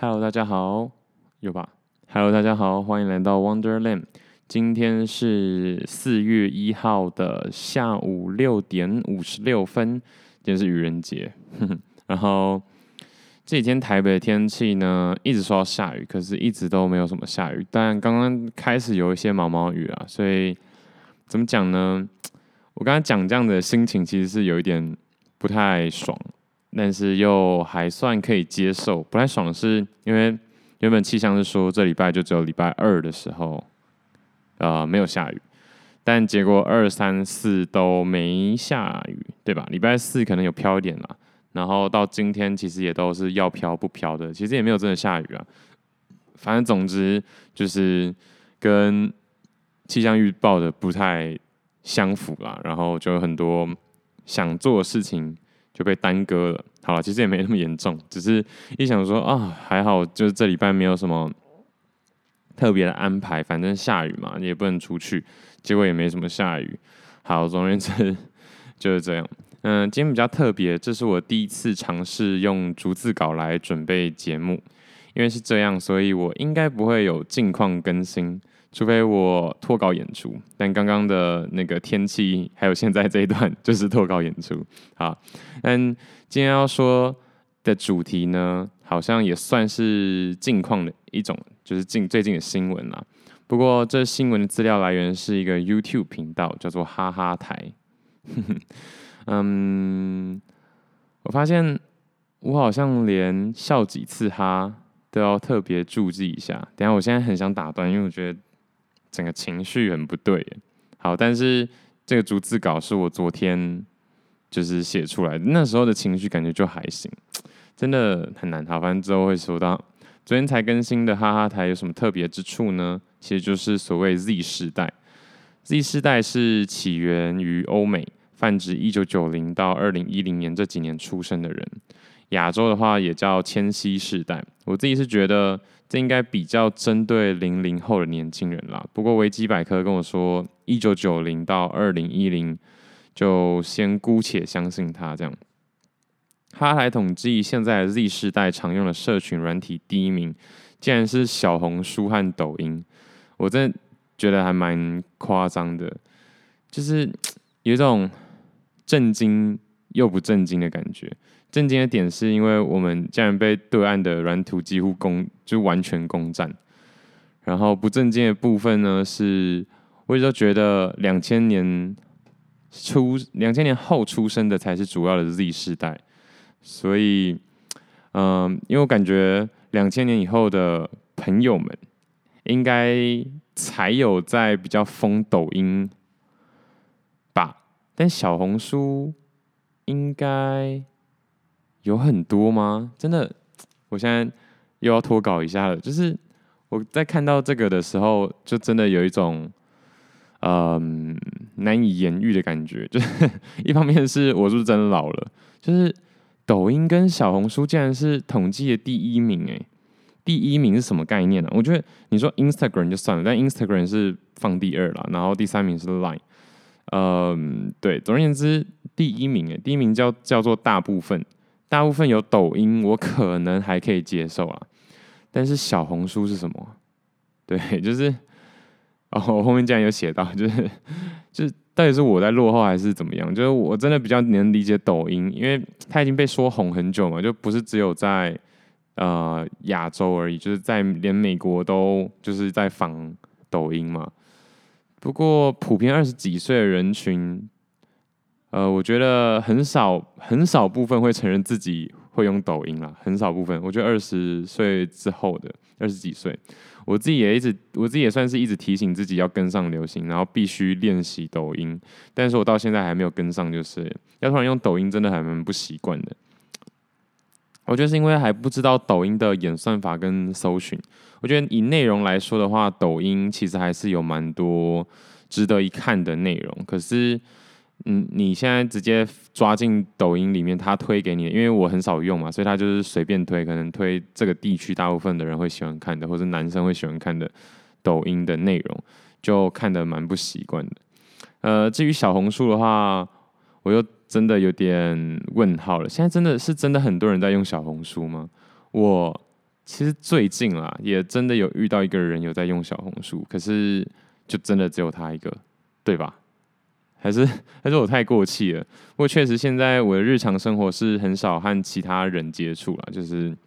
Hello，大家好，有吧？Hello，大家好，欢迎来到 Wonderland。今天是四月一号的下午六点五十六分，今天是愚人节。然后这几天台北的天气呢，一直说要下雨，可是一直都没有什么下雨。但刚刚开始有一些毛毛雨啊，所以怎么讲呢？我刚才讲这样的心情，其实是有一点不太爽。但是又还算可以接受，不太爽的是，因为原本气象是说这礼拜就只有礼拜二的时候，呃，没有下雨，但结果二三四都没下雨，对吧？礼拜四可能有飘一点啦，然后到今天其实也都是要飘不飘的，其实也没有真的下雨啊。反正总之就是跟气象预报的不太相符啦，然后就有很多想做的事情。就被耽搁了。好了，其实也没那么严重，只是一想说啊，还好，就是这礼拜没有什么特别的安排，反正下雨嘛，也不能出去，结果也没什么下雨。好，总而言之就是这样。嗯，今天比较特别，这是我第一次尝试用逐字稿来准备节目，因为是这样，所以我应该不会有近况更新。除非我脱稿演出，但刚刚的那个天气，还有现在这一段 就是脱稿演出。好，但今天要说的主题呢，好像也算是近况的一种，就是近最近的新闻啦。不过这新闻的资料来源是一个 YouTube 频道，叫做哈哈台。嗯，我发现我好像连笑几次哈都要特别注记一下。等下，我现在很想打断，因为我觉得。整个情绪很不对，好，但是这个逐字稿是我昨天就是写出来的，那时候的情绪感觉就还行，真的很难。好，反正之后会说到。昨天才更新的哈哈台有什么特别之处呢？其实就是所谓 Z 世代。Z 世代是起源于欧美，泛指一九九零到二零一零年这几年出生的人。亚洲的话也叫千禧世代。我自己是觉得。这应该比较针对零零后的年轻人啦。不过维基百科跟我说，一九九零到二零一零，就先姑且相信他这样。哈台统计现在 Z 世代常用的社群软体第一名，竟然是小红书和抖音。我真的觉得还蛮夸张的，就是有一种震惊又不震惊的感觉。震惊的点是因为我们竟然被对岸的软土几乎攻，就完全攻占。然后不震惊的部分呢，是我一直都觉得两千年出、两千年后出生的才是主要的 Z 世代。所以，嗯、因为我感觉两千年以后的朋友们，应该才有在比较疯抖音吧，但小红书应该。有很多吗？真的，我现在又要脱稿一下了。就是我在看到这个的时候，就真的有一种嗯、难以言喻的感觉。就是 一方面是我是不是真的老了？就是抖音跟小红书竟然是统计的第一名诶，第一名是什么概念呢、我觉得你说 Instagram 就算了，但 Instagram 是放第二了，然后第三名是 Line。嗯，对，总而言之，第一名诶，第一名叫叫做大部分。大部分有抖音，我可能还可以接受啊，但是小红书是什么？对，就是哦，我后面竟然有写到，就是 就是到底是我在落后还是怎么样？就是我真的比较能理解抖音，因为它已经被说红很久嘛，就不是只有在呃亚洲而已，就是在连美国都就是在仿抖音嘛。不过普遍二十几岁的人群。呃，我觉得很少很少部分会承认自己会用抖音啦，很少部分。我觉得二十岁之后的二十几岁，我自己也一直，我自己也算是一直提醒自己要跟上流行，然后必须练习抖音。但是我到现在还没有跟上，就是要突然用抖音，真的还蛮不习惯的。我觉得是因为还不知道抖音的演算法跟搜寻。我觉得以内容来说的话，抖音其实还是有蛮多值得一看的内容，可是。嗯，你现在直接抓进抖音里面，他推给你，因为我很少用嘛，所以他就是随便推，可能推这个地区大部分的人会喜欢看的，或者男生会喜欢看的抖音的内容，就看得蛮不习惯的。呃，至于小红书的话，我又真的有点问号了。现在真的是真的很多人在用小红书吗？我其实最近啦，也真的有遇到一个人有在用小红书，可是就真的只有他一个，对吧？还是 还是我太过气了？不过确实现在我的日常生活是很少和其他人接触啦，就是。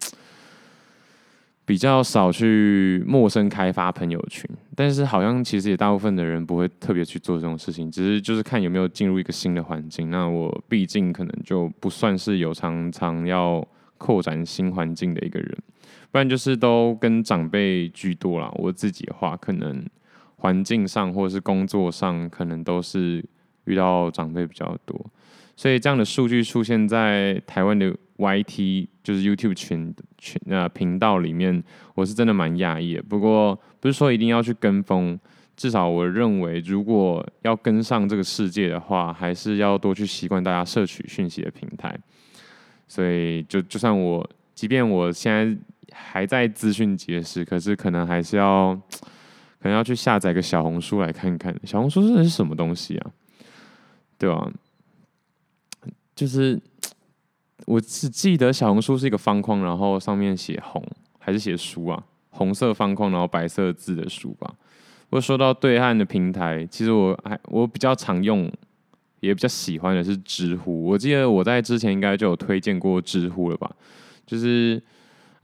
比较少去陌生开发朋友群，但是好像其实也大部分的人不会特别去做这种事情，只是就是看有没有进入一个新的环境。那我毕竟可能就不算是有常常要扩展新环境的一个人，不然就是都跟长辈居多啦。我自己的话，可能环境上或是工作上，可能都是遇到长辈比较多，所以这样的数据出现在台湾的。YT 就是 YouTube 群群呃频道里面，我是真的蛮讶异的。不过不是说一定要去跟风，至少我认为，如果要跟上这个世界的话，还是要多去习惯大家摄取讯息的平台。所以就就算我，即便我现在还在资讯节食，可是可能还是要，可能要去下载个小红书来看看。小红书真的是什么东西啊？对吧？就是。我只记得小红书是一个方框，然后上面写红还是写书啊？红色方框，然后白色字的书吧。我说到对岸的平台，其实我还我比较常用，也比较喜欢的是知乎。我记得我在之前应该就有推荐过知乎了吧？就是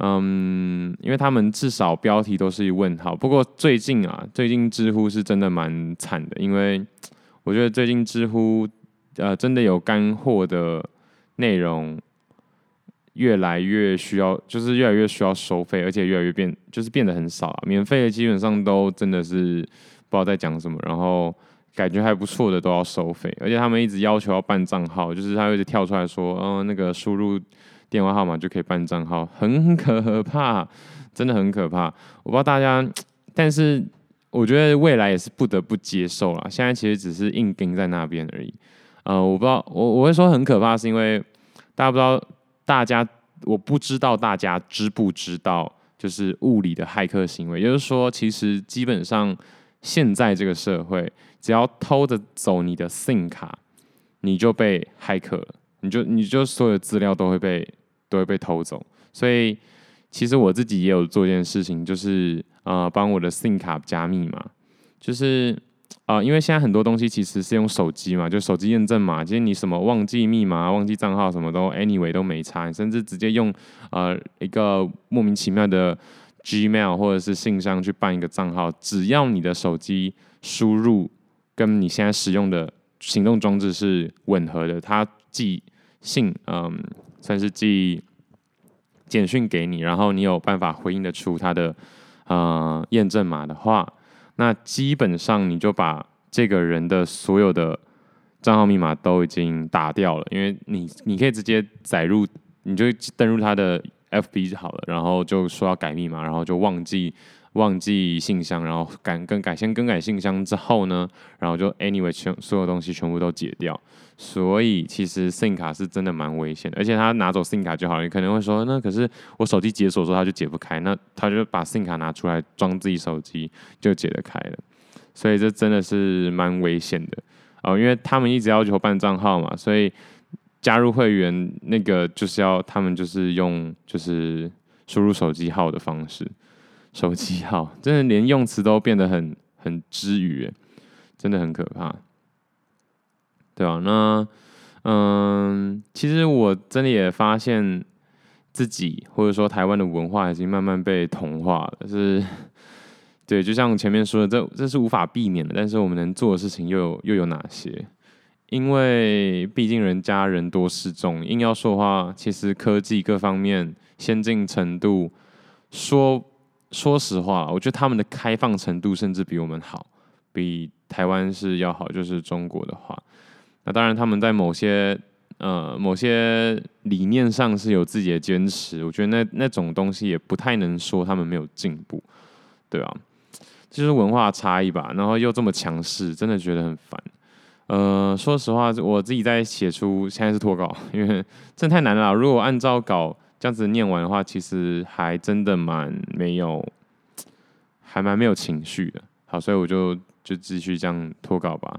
嗯，因为他们至少标题都是一问号。不过最近啊，最近知乎是真的蛮惨的，因为我觉得最近知乎呃真的有干货的内容。越来越需要，就是越来越需要收费，而且越来越变，就是变得很少了。免费的基本上都真的是不知道在讲什么，然后感觉还不错的都要收费，而且他们一直要求要办账号，就是他会一直跳出来说，嗯、那个输入电话号码就可以办账号，很可怕，真的很可怕。我不知道大家，但是我觉得未来也是不得不接受了。现在其实只是硬钉在那边而已。呃，我不知道，我我会说很可怕，是因为大家不知道。大家，我不知道大家知不知道，就是物理的骇客行为。也就是说，其实基本上现在这个社会，只要偷着走你的 SIM 卡，你就被骇客了，你就你就所有资料都会被都会被偷走。所以，其实我自己也有做一件事情，就是呃，帮我的 SIM 卡加密码，就是。啊、呃，因为现在很多东西其实是用手机嘛，就手机验证码，其实你什么忘记密码、忘记账号，什么都 anyway 都没差，甚至直接用呃一个莫名其妙的 Gmail 或者是信箱去办一个账号，只要你的手机输入跟你现在使用的行动装置是吻合的，它寄信嗯、算是寄简讯给你，然后你有办法回应得出它的呃验证码的话。那基本上你就把这个人的所有的账号密码都已经打掉了，因为你你可以直接载入，你就登入他的 FB 就好了，然后就说要改密码，然后就忘记忘记信箱，然后改更改先更改信箱之后呢，然后就 anyway 全所有东西全部都解掉。所以其实 SIM 卡是真的蛮危险的，而且他拿走 SIM 卡就好了。你可能会说，那可是我手机解锁之后他就解不开，那他就把 SIM 卡拿出来装自己手机就解得开了。所以这真的是蛮危险的哦，因为他们一直要求办账号嘛，所以加入会员那个就是要他们就是用就是输入手机号的方式，手机号真的连用词都变得很很之语，真的很可怕。对啊，那嗯，其实我真的也发现自己，或者说台湾的文化已经慢慢被同化了。是，对，就像前面说的，这这是无法避免的。但是我们能做的事情又有又有哪些？因为毕竟人家人多势众，硬要说的话，其实科技各方面先进程度，说说实话，我觉得他们的开放程度甚至比我们好，比台湾是要好。就是中国的话。那当然，他们在某些呃某些理念上是有自己的坚持，我觉得那那种东西也不太能说他们没有进步，对啊，就是文化差异吧。然后又这么强势，真的觉得很烦。呃，说实话，我自己在写出现在是脱稿，因为真的太难了。如果按照稿这样子念完的话，其实还真的蛮没有，还蛮没有情绪的。好，所以我就就继续这样脱稿吧。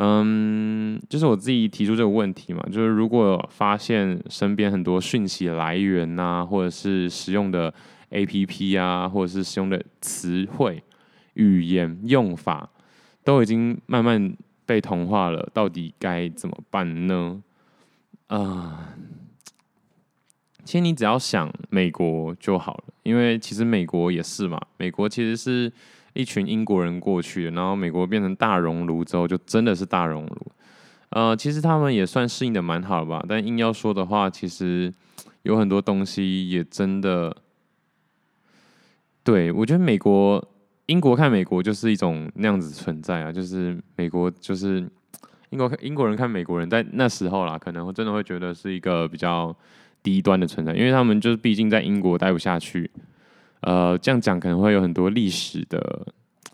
嗯，就是我自己提出这个问题嘛，就是如果发现身边很多讯息来源呐、或者是使用的 APP 啊，或者是使用的词汇、语言用法，都已经慢慢被同化了。到底该怎么办呢？啊、其实你只要想美国就好了，因为其实美国也是嘛。美国其实是一群英国人过去的，然后美国变成大熔炉之后，就真的是大熔炉。呃，其实他们也算适应的蛮好吧，但硬要说的话，其实有很多东西也真的，对，我觉得美国、英国看美国就是一种那样子存在啊，就是美国就是英国英国人看美国人，在那时候啦，可能真的会觉得是一个比较低端的存在，因为他们就是毕竟在英国待不下去。呃，这样讲可能会有很多历史的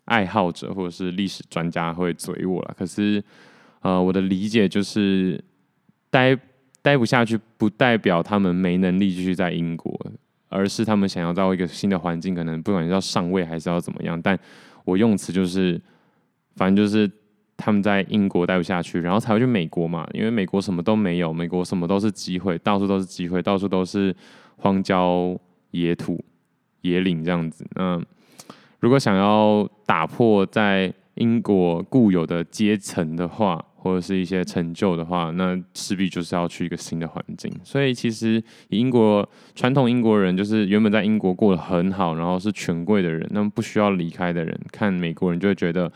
爱好者或者是历史专家会嘴我啦，可是。呃，我的理解就是待待不下去，不代表他们没能力继续在英国，而是他们想要到一个新的环境，可能不管是要上位还是要怎么样。但我用词就是，反正就是他们在英国待不下去，然后才会去美国嘛，因为美国什么都没有，美国什么都是机会，到处都是机会，到处都是荒郊野土、野岭这样子。那如果想要打破在英国固有的阶层的话，或者是一些成就的话，那势必就是要去一个新的环境。所以其实英国传统英国人，就是原本在英国过得很好，然后是权贵的人，那么不需要离开的人，看美国人就会觉得，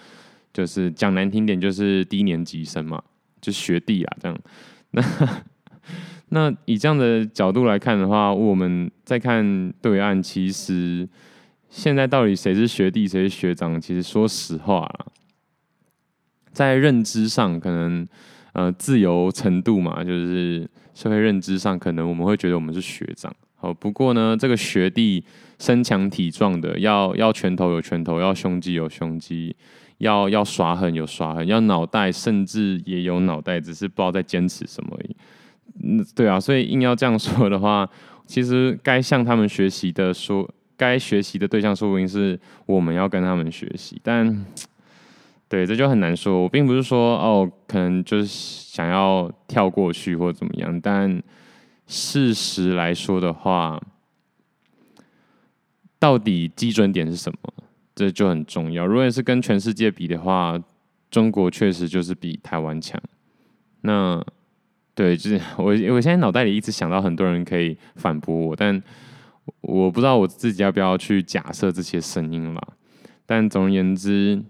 就是讲难听点，就是低年级生嘛，就学弟啊这样。那以这样的角度来看的话，我们在看对岸，其实现在到底谁是学弟，谁是学长？其实说实话。在认知上，可能呃自由程度嘛，就是社会认知上，可能我们会觉得我们是学长。好，不过呢，这个学弟身强体壮的，要要拳头有拳头，要胸肌有胸肌，要要耍狠有耍狠，要脑袋甚至也有脑袋，只是不知道在坚持什么而已。嗯，对啊，所以硬要这样说的话，其实该向他们学习的说，该学习的对象说不定是我们要跟他们学习，但。对，这就很难说。我并不是说哦，可能就是想要跳过去或怎么样。但事实来说的话，到底基准点是什么？这就很重要。如果是跟全世界比的话，中国确实就是比台湾强。那对，就是我我现在脑袋里一直想到很多人可以反驳我，但我不知道我自己要不要去假设这些声音了。但总而言之。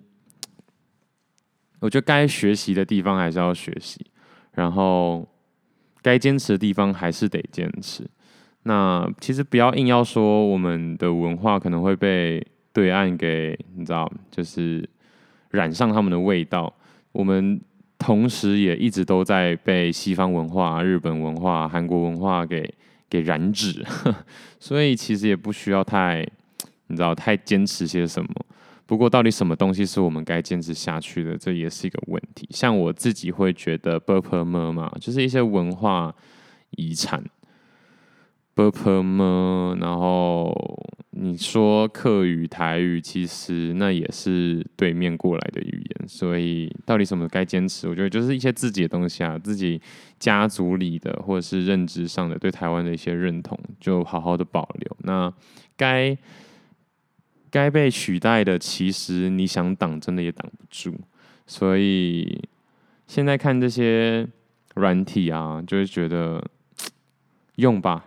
我觉得该学习的地方还是要学习，然后该坚持的地方还是得坚持。那其实不要硬要说我们的文化可能会被对岸给你知道，就是染上他们的味道。我们同时也一直都在被西方文化、日本文化、韩国文化给给染指，所以其实也不需要太，你知道太坚持些什么。不过，到底什么东西是我们该坚持下去的，这也是一个问题。像我自己会觉得 b u r p e m e r 嘛，就是一些文化遗产，不不么，然后你说客语、台语，其实那也是对面过来的语言，所以到底什么该坚持？我觉得就是一些自己的东西啊，自己家族里的或者是认知上的对台湾的一些认同，就好好的保留。那该该被取代的，其实你想挡，真的也挡不住。所以现在看这些软体啊，就会觉得 用吧，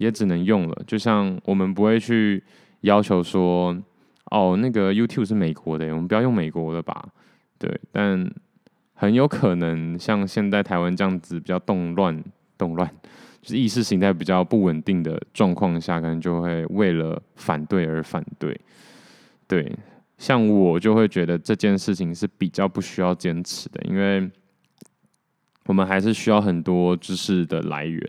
也只能用了。就像我们不会去要求说，哦，那个 YouTube 是美国的，我们不要用美国的吧？对，但很有可能像现在台湾这样子比较动乱、动乱，就是意识形态比较不稳定的状况下，可能就会为了反对而反对。对，像我就会觉得这件事情是比较不需要坚持的，因为我们还是需要很多知识的来源，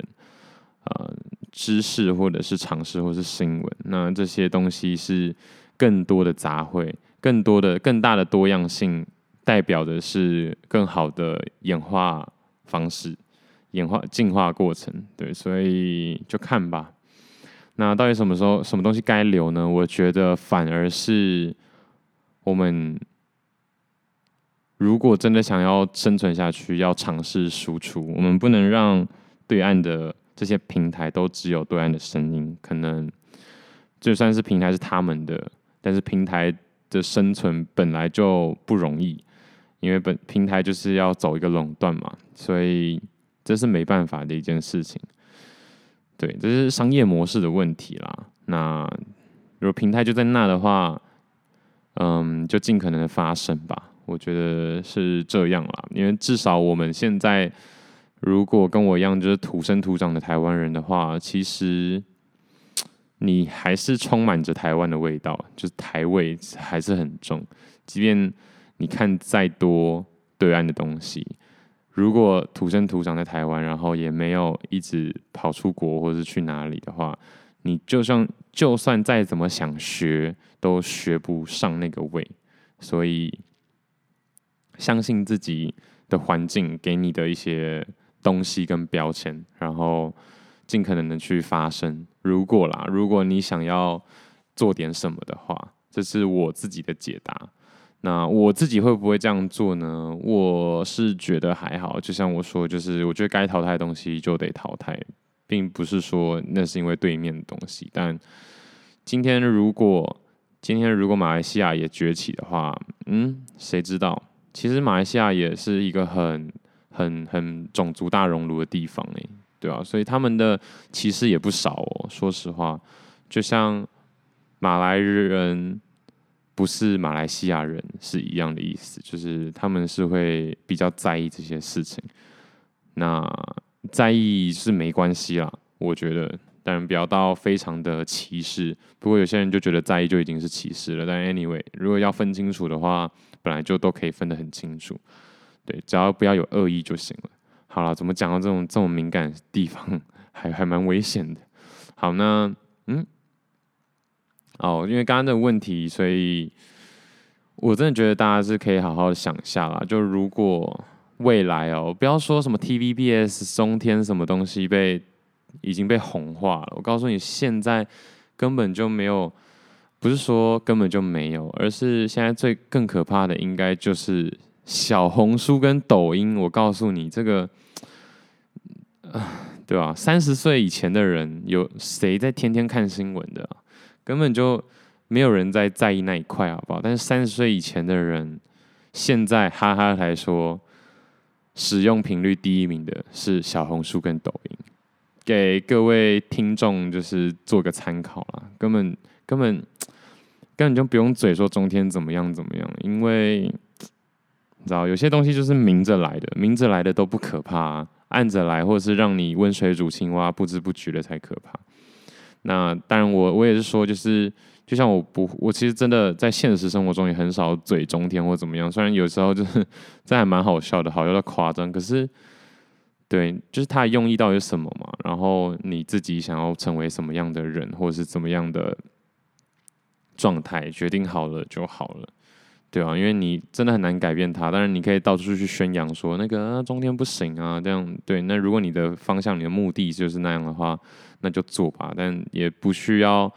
呃，知识或者是常识或是新闻，那这些东西是更多的杂烩，更多的更大的多样性，代表的是更好的演化方式、演化进化过程。对，所以就看吧。那到底什么时候什么东西该留呢？我觉得反而是我们如果真的想要生存下去，要尝试输出。我们不能让对岸的这些平台都只有对岸的声音，可能就算是平台是他们的，但是平台的生存本来就不容易，因为本平台就是要走一个垄断嘛，所以这是没办法的一件事情。对，这是商业模式的问题啦。那如果平台就在那的话，嗯，就尽可能的发声吧。我觉得是这样啦，因为至少我们现在，如果跟我一样就是土生土长的台湾人的话，其实你还是充满着台湾的味道，就是台味还是很重。即便你看再多对岸的东西，如果土生土长在台湾，然后也没有一直跑出国或者是去哪里的话，你就算就算再怎么想学，都学不上那个味。所以。相信自己的环境给你的一些东西跟标签，然后尽可能的去发声。如果啦，如果你想要做点什么的话，这是我自己的解答。那我自己会不会这样做呢？我是觉得还好。就像我说，就是我觉得该淘汰的东西就得淘汰，并不是说那是因为对面的东西。但今天如果今天如果马来西亚也崛起的话，嗯，谁知道？其实马来西亚也是一个很、很、很种族大熔炉的地方诶，对啊，所以他们的歧视也不少哦。说实话，就像马来人不是马来西亚人是一样的意思，就是他们是会比较在意这些事情。那在意是没关系啦，我觉得，但不要到非常的歧视。不过有些人就觉得在意就已经是歧视了。但 anyway，如果要分清楚的话。本来就都可以分得很清楚，对，只要不要有恶意就行了。好了，怎么讲到这种这种敏感地方，还还蛮危险的。好，那嗯，哦，因为刚刚的问题，所以我真的觉得大家是可以好好想一下啦。就如果未来哦，不要说什么 TVBS、中天什么东西被已经被红化了，我告诉你，现在根本就没有。不是说根本就没有，而是现在最更可怕的应该就是小红书跟抖音。我告诉你，这个，啊对吧？三十岁以前的人有谁在天天看新闻的？根本就没有人在在意那一块，好不好？但是三十岁以前的人，现在哈哈来说，使用频率第一名的是小红书跟抖音，给各位听众就是做个参考啦。根本根本。根本就不用嘴说中天怎么样怎么样，因为你知道有些东西就是明着来的，明着来的都不可怕，暗着来或者是让你温水煮青蛙，不知不觉的才可怕。那当然我，我也是说，就是就像我不，我其实真的在现实生活中也很少嘴中天或怎么样，虽然有时候就是这还蛮好笑的，好笑到夸张，可是对，就是他的用意到底是什么嘛？然后你自己想要成为什么样的人，或者是怎么样的？状态决定好了就好了，对啊，因为你真的很难改变它。当然，你可以到处去宣扬说那个、啊、中天不行啊，这样对。那如果你的方向、你的目的就是那样的话，那就做吧。但也不需要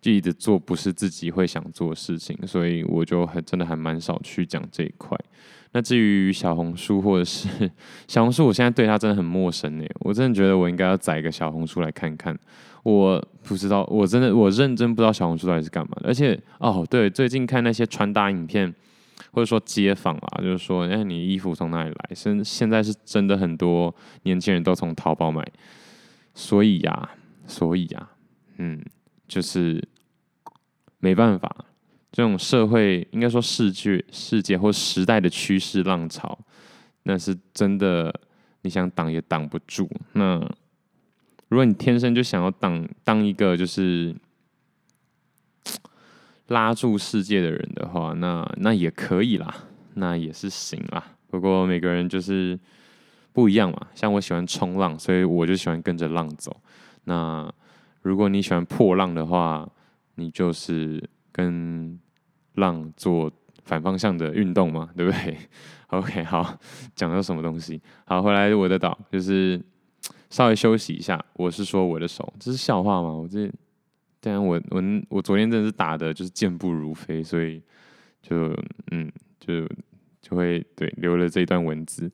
就一直做不是自己会想做的事情。所以我就还真的还蛮少去讲这一块。那至于小红书或者是 小红书，我现在对它真的很陌生呢。我真的觉得我应该要载一个小红书来看看。我不知道，我真的我认真不知道小红书到底是干嘛的。而且哦，对，最近看那些穿搭影片，或者说街访啊，就是说，哎，你衣服从哪里来？现现在是真的很多年轻人都从淘宝买。所以呀，所以呀，嗯，就是没办法。这种社会应该说世界、世界或时代的趋势浪潮，那是真的，你想挡也挡不住。那如果你天生就想要当当一个就是拉住世界的人的话，那那也可以啦，那也是行啦。不过每个人就是不一样嘛。像我喜欢冲浪，所以我就喜欢跟着浪走。那如果你喜欢破浪的话，你就是。跟浪做反方向的运动嘛，对不对？OK，好，讲到什么东西？好，回来我的岛，就是稍微休息一下。我是说我的手，这是笑话吗？我这，当然我我我昨天真的是打的就是健步如飞，所以就嗯就就会对留了这一段文字。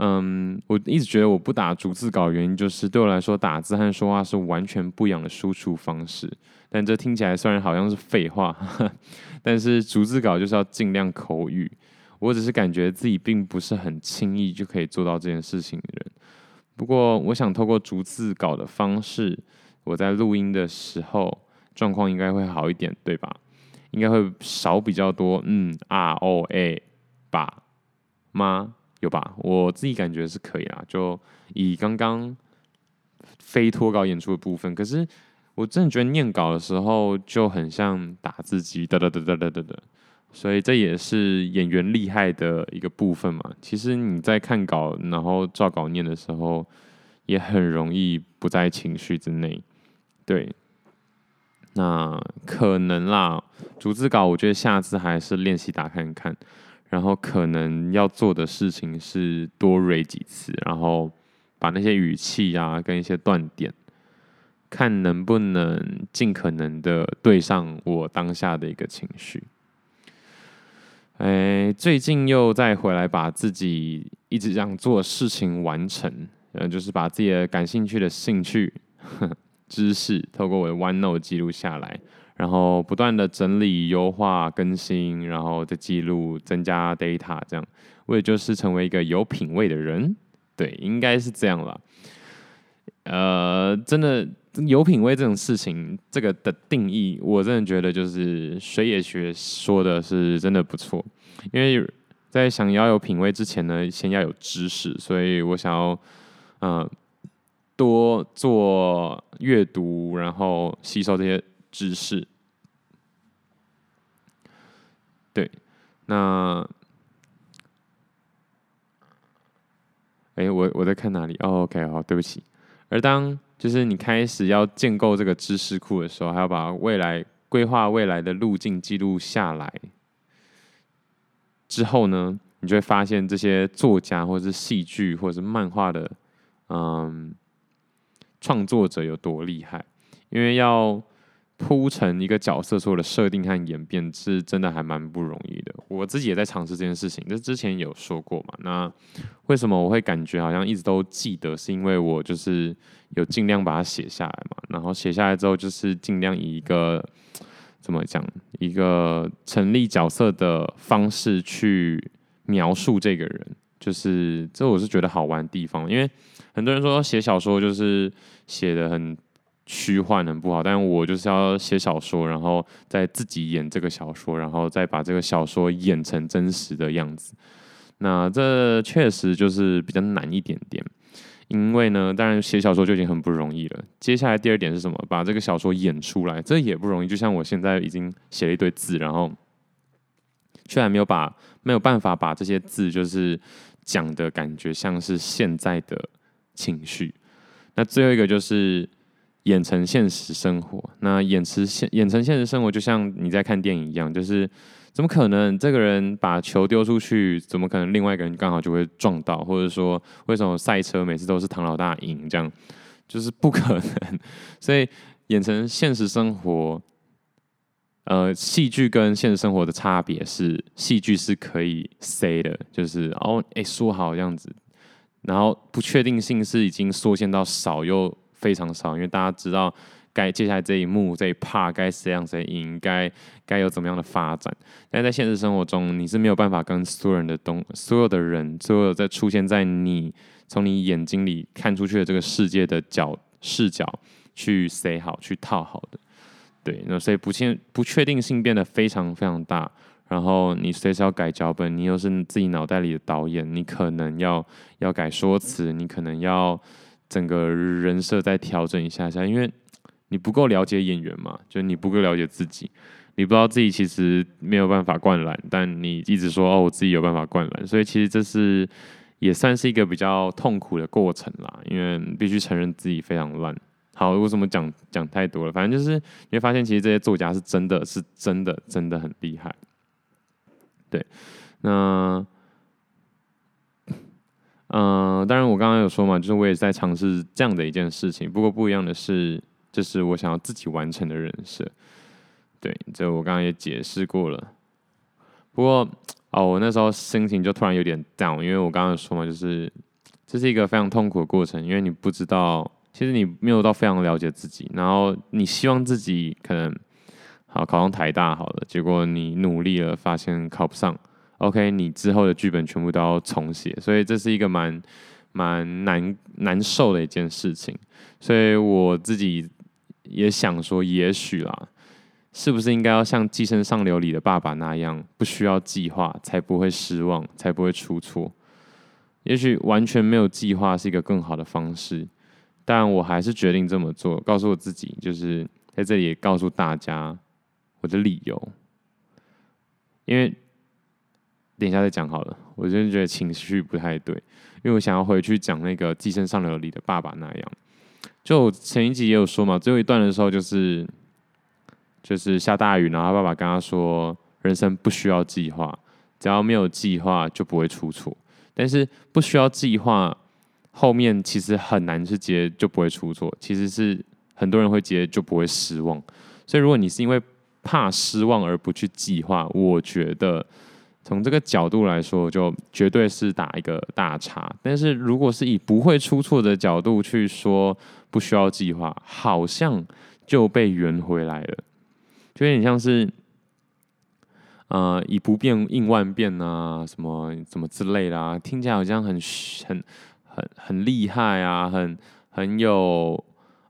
嗯，我一直觉得我不打逐字稿原因，就是对我来说，打字和说话是完全不一样的输出方式。但这听起来虽然好像是废话，但是逐字稿就是要尽量口语。我只是感觉自己并不是很轻易就可以做到这件事情的人。不过，我想透过逐字稿的方式，我在录音的时候状况应该会好一点，对吧？应该会少比较多，嗯啊哦诶吧吗？有吧？我自己感觉是可以啦。就以刚刚非脱稿演出的部分，可是我真的觉得念稿的时候就很像打字机，哒哒哒哒哒哒哒。所以这也是演员厉害的一个部分嘛。其实你在看稿，然后照稿念的时候，也很容易不在情绪之内。对，那可能啦。逐字稿，我觉得下次还是练习打看看。然后可能要做的事情是多 read 几次，然后把那些语气啊跟一些断点，看能不能尽可能的对上我当下的一个情绪。哎，最近又再回来把自己一直想做事情完成，呃，就是把自己的感兴趣的兴趣、呵知识，透过我的 OneNote 记录下来。然后不断的整理、优化、更新，然后再记录、增加 data，这样，为的就是成为一个有品味的人。对，应该是这样了。呃，真的有品味这种事情，这个的定义，我真的觉得就是水野学说的是真的不错。因为在想要有品味之前呢，先要有知识，所以我想要嗯、多做阅读，然后吸收这些。知识，对，那，哎、我我在看哪里？哦，OK，好，对不起。而当就是你开始要建构这个知识库的时候，还要把未来规划未来的路径记录下来之后呢，你就会发现这些作家或者是戏剧或者是漫画的嗯创作者有多厉害，因为要。铺成一个角色所有的设定和演变是真的还蛮不容易的。我自己也在尝试这件事情，这之前有说过嘛。那为什么我会感觉好像一直都记得？是因为我就是有尽量把它写下来嘛。然后写下来之后，就是尽量以一个怎么讲，一个成立角色的方式去描述这个人。就是这我是觉得好玩的地方，因为很多人说写小说就是写的很。虚幻很不好，但我就是要写小说，然后再自己演这个小说，然后再把这个小说演成真实的样子。那这确实就是比较难一点点，因为呢，当然写小说就已经很不容易了。接下来第二点是什么？把这个小说演出来，这也不容易。就像我现在已经写了一堆字，然后却还没有把没有办法把这些字就是讲的感觉像是现在的情绪。那最后一个就是。演成现实生活，那演成现演成现实生活，就像你在看电影一样，就是怎么可能这个人把球丢出去，怎么可能另外一个人刚好就会撞到，或者说为什么赛车每次都是唐老大赢，这样就是不可能。所以演成现实生活，呃，戏剧跟现实生活的差别是，戏剧是可以 say 的，就是哦，哎，说好这样子，然后不确定性是已经缩限到少又。非常少，因为大家知道该接下来这一幕这一 part 该谁让谁赢，该该有怎么样的发展。但在现实生活中，你是没有办法跟所有人的东，所有的人，所有在出现在你从你眼睛里看出去的这个世界的角视角去 say 好，去套好的。对，那所以不确不确定性变得非常非常大。然后你随时要改脚本，你又是自己脑袋里的导演，你可能要要改说辞，你可能要。整个人设再调整一下下，因为你不够了解演员嘛，就你不够了解自己，你不知道自己其实没有办法灌篮，但你一直说哦，我自己有办法灌篮，所以其实这是也算是一个比较痛苦的过程啦，因为必须承认自己非常烂。好，为什么讲讲太多了？反正就是你会发现，其实这些作家是真的是真的真的很厉害。对，那。嗯、当然我刚刚有说嘛，就是我也在尝试这样的一件事情。不过不一样的是，就是我想要自己完成的人设。对，这我刚刚也解释过了。不过哦，我那时候心情就突然有点 down，因为我刚刚有说嘛，就是这是一个非常痛苦的过程，因为你不知道，其实你没有到非常了解自己，然后你希望自己可能好考上台大好了，结果你努力了，发现考不上，OK，你之后的剧本全部都要重写，所以这是一个蛮蛮难难受的一件事情，所以我自己也想说，也许啦。是不是应该要像《寄生上流》里的爸爸那样，不需要计划，才不会失望，才不会出错？也许完全没有计划是一个更好的方式，但我还是决定这么做，告诉我自己，就是在这里也告诉大家我的理由。因为等一下再讲好了，我真的觉得情绪不太对，因为我想要回去讲那个《寄生上流》里的爸爸那样。就前一集也有说嘛，最后一段的时候就是。就是下大雨，然后他爸爸跟他说：“人生不需要计划，只要没有计划就不会出错。但是不需要计划，后面其实很难去接就不会出错。其实是很多人会接就不会失望。所以如果你是因为怕失望而不去计划，我觉得从这个角度来说，就绝对是打一个大叉。但是如果是以不会出错的角度去说，不需要计划，好像就被圆回来了。”就有点像是，呃，以不变应万变啊，什么什么之类的啊，听起来好像很很很很厉害啊，很很有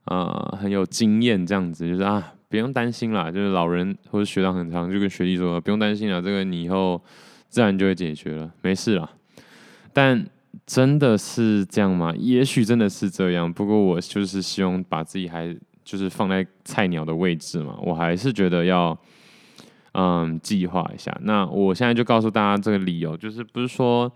呃很有经验这样子，就是啊，不用担心啦，就是老人或者学长很长就跟学弟说，不用担心啦，这个你以后自然就会解决了，没事啦。但真的是这样吗？也许真的是这样，不过我就是希望把自己还。就是放在菜鸟的位置嘛，我还是觉得要嗯计划一下。那我现在就告诉大家这个理由，就是不是说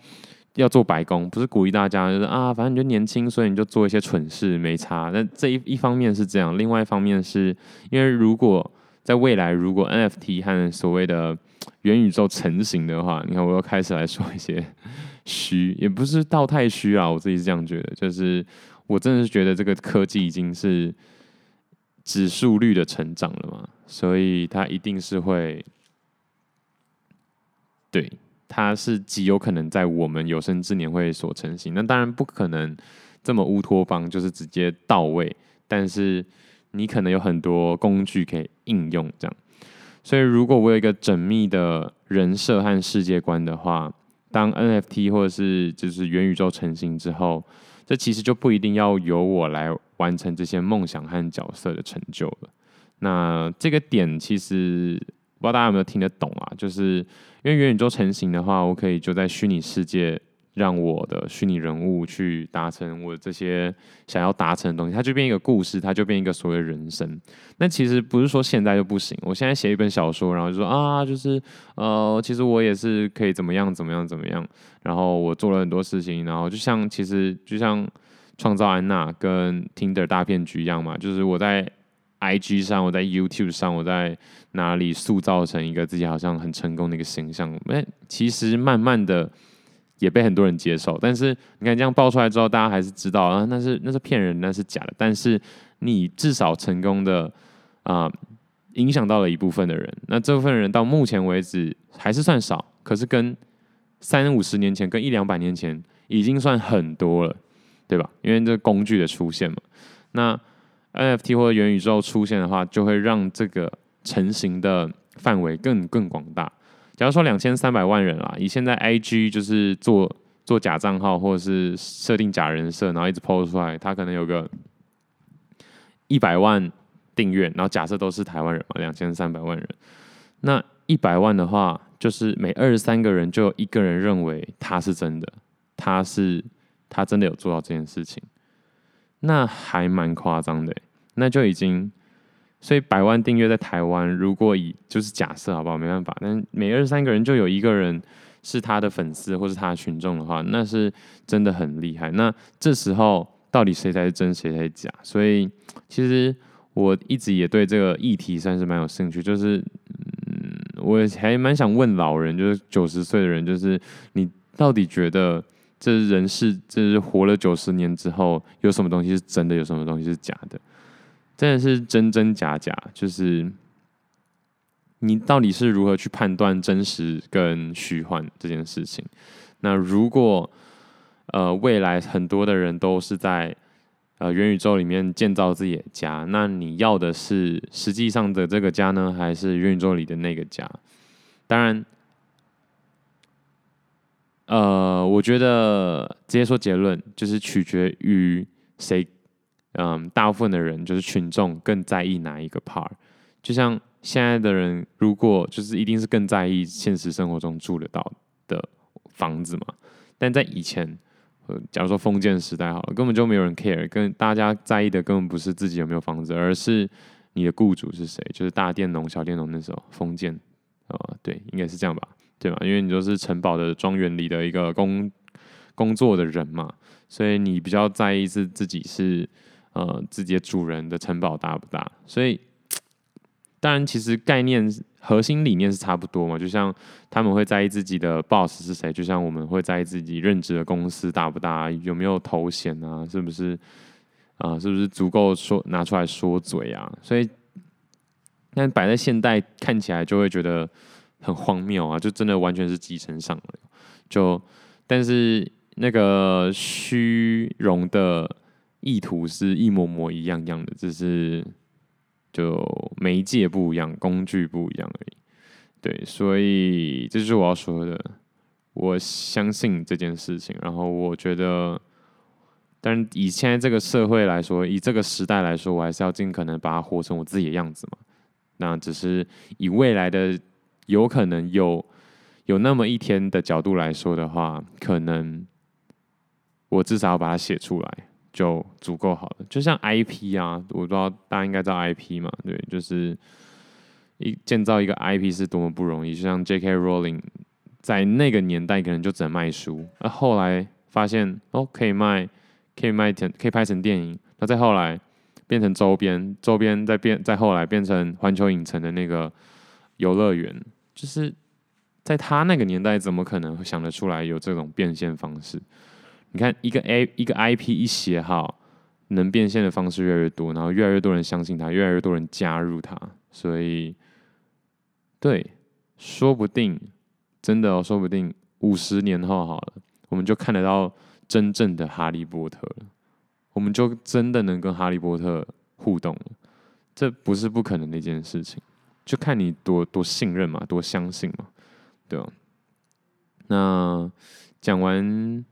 要做白工，不是鼓励大家，就是啊，反正你就年轻，所以你就做一些蠢事没差。那这一一方面是这样，另外一方面是因为如果在未来，如果 NFT 和所谓的元宇宙成型的话，你看我又开始来说一些 虚，也不是到太虚啊，我自己是这样觉得，就是我真的是觉得这个科技已经是。指数率的成长了嘛，所以它一定是会，对，它是极有可能在我们有生之年会所成型。那当然不可能这么乌托邦，就是直接到位。但是你可能有很多工具可以应用，这样。所以如果我有一个缜密的人设和世界观的话，当 NFT 或者是就是元宇宙成型之后，这其实就不一定要由我来。完成这些梦想和角色的成就了。那这个点其实不知道大家有没有听得懂啊？就是因为元宇宙成型的话，我可以就在虚拟世界让我的虚拟人物去达成我这些想要达成的东西，它就变一个故事，它就变一个所谓人生。那其实不是说现在就不行。我现在写一本小说，然后就说啊，就是呃，其实我也是可以怎么样怎么样怎么样。然后我做了很多事情，然后就像其实就像。创造安娜跟 Tinder 大骗局一样嘛，就是我在 IG 上，我在 YouTube 上，我在哪里塑造成一个自己好像很成功的一个形象。哎，其实慢慢的也被很多人接受。但是你看这样爆出来之后，大家还是知道啊，那是那是骗人，那是假的。但是你至少成功的啊、影响到了一部分的人。那这部分人到目前为止还是算少，可是跟三五十年前、跟一两百年前已经算很多了。对吧？因为这工具的出现嘛，那 NFT 或者元宇宙出现的话，就会让这个成型的范围更更广大。假如说两千三百万人啊，以现在 IG 就是做做假账号或者是设定假人设，然后一直 PO 出来，他可能有个一百万订阅，然后假设都是台湾人嘛，两千三百万人，那一百万的话，就是每二十三个人就有一个人认为他是真的，他是。他真的有做到这件事情，那还蛮夸张的。那就已经，所以百万订阅在台湾，如果以就是假设好不好？没办法，但每二十三个人就有一个人是他的粉丝或是他的群众的话，那是真的很厉害。那这时候到底谁才是真，谁才是假？所以其实我一直也对这个议题算是蛮有兴趣，就是嗯，我还蛮想问老人，就是九十岁的人，就是你到底觉得？这人是，这是活了九十年之后，有什么东西是真的，有什么东西是假的？真的是真真假假，就是你到底是如何去判断真实跟虚幻这件事情？那如果呃，未来很多的人都是在呃元宇宙里面建造自己的家。那你要的是实际上的这个家呢，还是元宇宙里的那个家？当然，呃，我觉得直接说结论就是取决于谁，嗯，大部分的人就是群众更在意哪一个 part。就像现在的人，如果就是一定是更在意现实生活中住得到的房子嘛。但在以前，呃，假如说封建时代好了，根本就没有人 care，跟大家在意的根本不是自己有没有房子，而是你的雇主是谁，就是大佃农、小佃农那时候封建，呃，对，应该是这样吧，对吧？因为你就是城堡的庄园里的一个工工作的人嘛，所以你比较在意是自己是呃自己的主人的城堡大不大，所以。当然，其实概念核心理念是差不多嘛，就像他们会在意自己的 boss 是谁，就像我们会在意自己任职的公司大不大，有没有头衔啊，是不是啊、是不是足够说拿出来说嘴啊？所以，但摆在现代看起来就会觉得很荒谬啊，就真的完全是集成上了。就但是那个虚荣的意图是一模模一样样的，只是。就媒介不一样，工具不一样而已。对，所以这就是我要说的。我相信这件事情，然后我觉得，但以现在这个社会来说，以这个时代来说，我还是要尽可能把它活成我自己的样子嘛。那只是以未来的有可能有有那么一天的角度来说的话，可能我至少要把它写出来。就足够好了，就像 IP 啊，我不知道大家应该知道 IP 嘛，对，就是一建造一个 IP 是多么不容易。就像 J.K. Rowling 在那个年代可能就只能卖书，而后来发现哦可以卖，可以卖成，可以拍成电影，那再后来变成周边，周边再变，再后来变成环球影城的那个游乐园，就是在他那个年代怎么可能会想得出来有这种变现方式？你看，一个 A 一个 IP 一写好，能变现的方式越来越多，然后越来越多人相信它，越来越多人加入它，所以，对，说不定真的哦，说不定五十年后好了，我们就看得到真正的哈利波特了，我们就真的能跟哈利波特互动了，这不是不可能的一件事情，就看你多多信任嘛，多相信嘛，对吧？那讲完。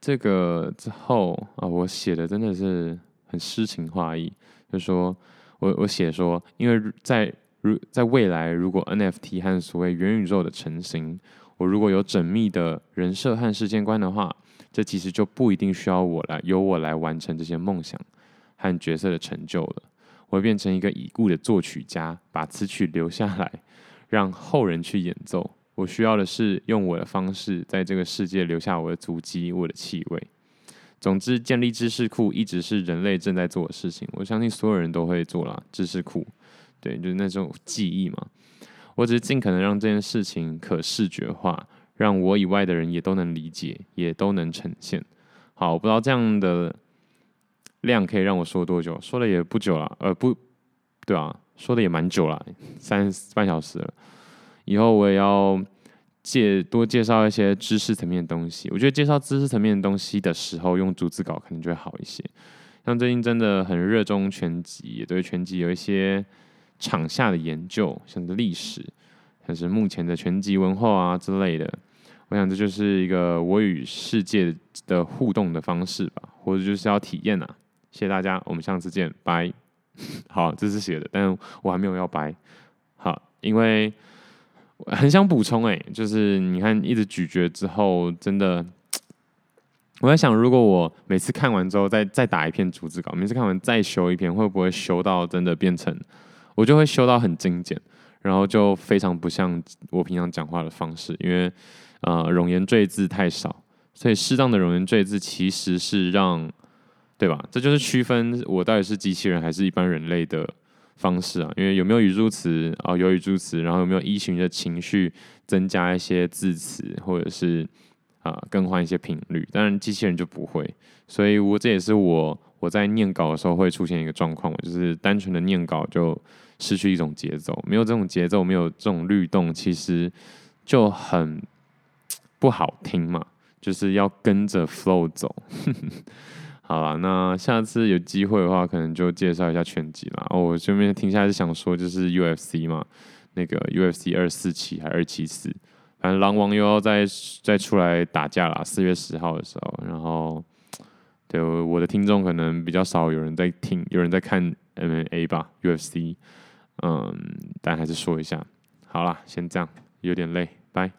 这个之后啊，我写的真的是很诗情画意，就说我我写说，因为在如在未来，如果 NFT 和所谓元宇宙的成型，我如果有缜密的人设和世界观的话，这其实就不一定需要我来由我来完成这些梦想和角色的成就了。我会变成一个已故的作曲家，把词曲留下来，让后人去演奏。我需要的是用我的方式，在这个世界留下我的足迹、我的气味。总之，建立知识库一直是人类正在做的事情。我相信所有人都会做啦，知识库，对，就是那种记忆嘛。我只是尽可能让这件事情可视觉化，让我以外的人也都能理解，也都能呈现。好，我不知道这样的量可以让我说多久，说的也不久了，呃，不，对啊，说的也蛮久了，三半小时了。以后我也要介多介绍一些知识层面的东西。我觉得介绍知识层面的东西的时候，用逐字稿可能就会好一些。像最近真的很热衷拳击，也对拳击有一些场下的研究，像是历史，像是目前的拳击文化啊之类的。我想这就是一个我与世界的互动的方式吧，或者就是要体验啊。谢谢大家，我们下次见，拜。好，这是写的，但我还没有要拜。好，因为。很想补充哎，就是你看一直咀嚼之后，真的，我在想，如果我每次看完之后再再打一篇逐字稿，每次看完再修一篇，会不会修到真的变成，我就会修到很精简，然后就非常不像我平常讲话的方式，因为呃冗言赘字太少，所以适当的冗言赘字其实是让，对吧？这就是区分我到底是机器人还是一般人类的。方式啊，因为有没有语助词啊，有语助词，然后有没有依循的情绪增加一些字词，或者是啊更换一些频率，当然机器人就不会，所以我这也是我我在念稿的时候会出现一个状况，就是单纯的念稿就失去一种节奏，没有这种节奏，没有这种律动，其实就很不好听嘛。就是要跟着 flow 走。好了，那下次有机会的话，可能就介绍一下拳击啦。哦，我这边停下来是想说，就是 UFC 嘛，那个 UFC 二四七还二七四，反正狼王又要再再出来打架啦，四月十号的时候。然后，对我的听众可能比较少，有人在听，有人在看 MMA 吧，UFC。嗯，但还是说一下。好啦，先这样，有点累，拜。